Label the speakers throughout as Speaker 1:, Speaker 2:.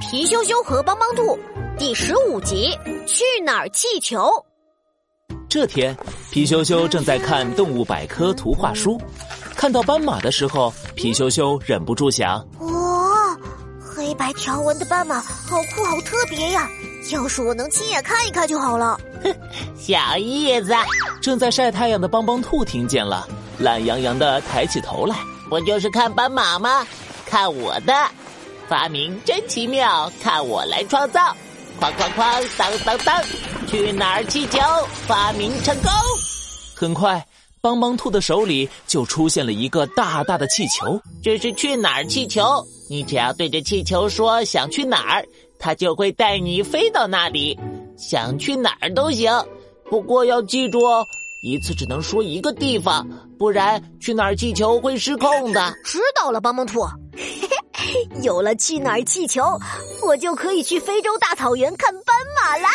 Speaker 1: 皮羞羞和帮帮兔第十五集去哪儿气球。
Speaker 2: 这天，皮羞羞正在看动物百科图画书，看到斑马的时候，皮羞羞忍不住想：
Speaker 1: 哇，黑白条纹的斑马好酷，好特别呀！要是我能亲眼看一看就好了。
Speaker 3: 哼，小意思，
Speaker 2: 正在晒太阳的帮帮兔听见了，懒洋洋的抬起头来。
Speaker 3: 不就是看斑马吗？看我的！发明真奇妙，看我来创造！哐哐哐，当当当，去哪儿气球发明成功！
Speaker 2: 很快，帮帮兔的手里就出现了一个大大的气球。
Speaker 3: 这是去哪儿气球，你只要对着气球说想去哪儿，它就会带你飞到那里。想去哪儿都行，不过要记住哦，一次只能说一个地方，不然去哪儿气球会失控的。
Speaker 1: 知道了，帮帮兔。有了去哪儿气球，我就可以去非洲大草原看斑马啦！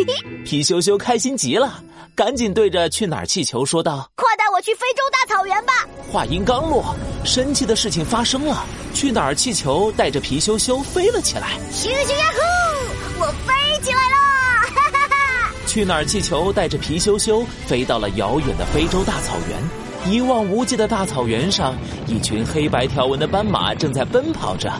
Speaker 2: 皮羞羞开心极了，赶紧对着去哪儿气球说道：“
Speaker 1: 快带我去非洲大草原吧！”
Speaker 2: 话音刚落，神奇的事情发生了，去哪儿气球带着皮羞羞飞了起来。
Speaker 1: 咻咻呀呼！我飞起来啦！哈哈哈！
Speaker 2: 去哪儿气球带着皮羞羞飞到了遥远的非洲大草原。一望无际的大草原上，一群黑白条纹的斑马正在奔跑着。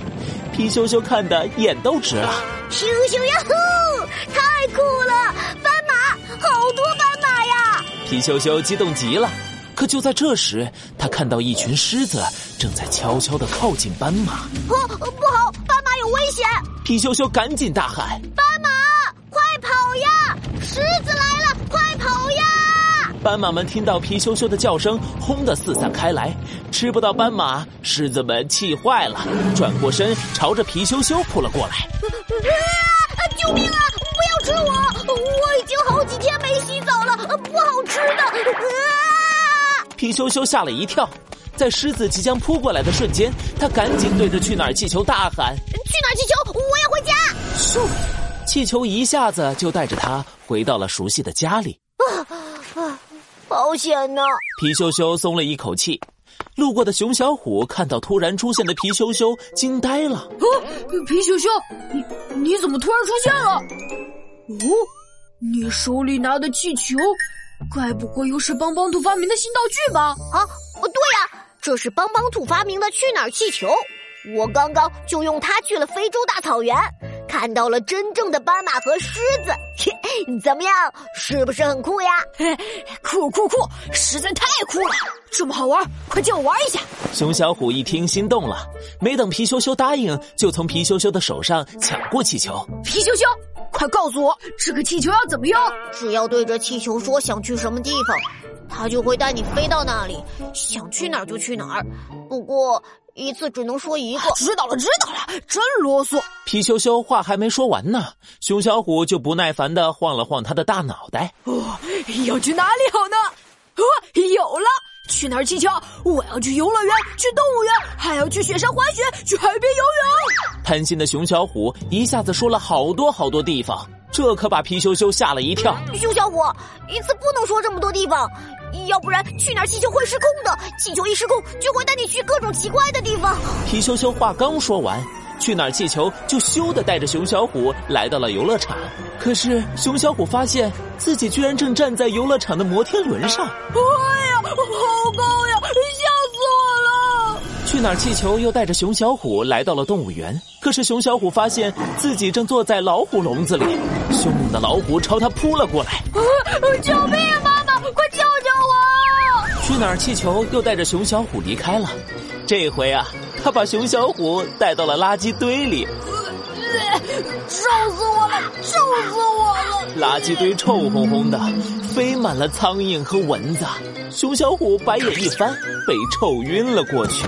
Speaker 2: 皮羞羞看得眼都直了。
Speaker 1: 咻咻呀呼！太酷了！斑马，好多斑马呀！
Speaker 2: 皮羞羞激动极了。可就在这时，他看到一群狮子正在悄悄的靠近斑马。
Speaker 1: 哦，不好，斑马有危险！
Speaker 2: 皮羞羞赶紧大喊：“
Speaker 1: 斑马，快跑呀！狮子来了，快跑呀！”
Speaker 2: 斑马们听到皮羞羞的叫声，轰的四散开来，吃不到斑马，狮子们气坏了，转过身朝着皮羞羞扑了过来。
Speaker 1: 啊！救命啊！不要吃我！我已经好几天没洗澡了，不好吃的。啊！
Speaker 2: 皮羞羞吓了一跳，在狮子即将扑过来的瞬间，他赶紧对着去哪儿气球大喊：“
Speaker 1: 去哪儿气球！我要回家！”
Speaker 2: 咻，气球一下子就带着他回到了熟悉的家里。啊
Speaker 1: 啊！好险呢！
Speaker 2: 皮羞羞松了一口气。路过的熊小虎看到突然出现的皮羞羞，惊呆了。啊，
Speaker 4: 皮羞羞，你你怎么突然出现了？哦，你手里拿的气球，该不会又是帮帮兔发明的新道具吧？
Speaker 1: 啊，哦，对呀，这是帮帮兔发明的去哪儿气球，我刚刚就用它去了非洲大草原。看到了真正的斑马和狮子，怎么样？是不是很酷呀？
Speaker 4: 酷酷酷！实在太酷了！这么好玩，快借我玩一下！
Speaker 2: 熊小虎一听心动了，没等皮羞羞答应，就从皮羞羞的手上抢过气球。
Speaker 4: 皮羞羞，快告诉我，这个气球要怎么用？
Speaker 1: 只要对着气球说想去什么地方，它就会带你飞到那里，想去哪儿就去哪儿。不过。一次只能说一个。
Speaker 4: 知道了，知道了，真啰嗦。
Speaker 2: 皮羞羞话还没说完呢，熊小虎就不耐烦的晃了晃他的大脑袋。
Speaker 4: 哦，要去哪里好呢？哦，有了！去哪儿气球？我要去游乐园，去动物园，还要去雪山滑雪，去海边游泳。
Speaker 2: 贪心的熊小虎一下子说了好多好多地方，这可把皮羞羞吓了一跳。
Speaker 1: 熊小虎，一次不能说这么多地方。要不然去哪儿气球会失控的，气球一失控就会带你去各种奇怪的地方。
Speaker 2: 皮羞羞话刚说完，去哪儿气球就咻的带着熊小虎来到了游乐场。可是熊小虎发现自己居然正站在游乐场的摩天轮上。
Speaker 4: 哎呀，好高呀！
Speaker 2: 去哪儿气球又带着熊小虎来到了动物园。可是熊小虎发现自己正坐在老虎笼子里，凶猛的老虎朝他扑了过来。啊！
Speaker 4: 救命！啊妈妈，快救救我！
Speaker 2: 去哪儿？气球又带着熊小虎离开了。这回啊，他把熊小虎带到了垃圾堆里。
Speaker 4: 臭死我了！臭死我了！
Speaker 2: 垃圾堆臭烘烘的，飞满了苍蝇和蚊子。熊小虎白眼一翻，被臭晕了过去。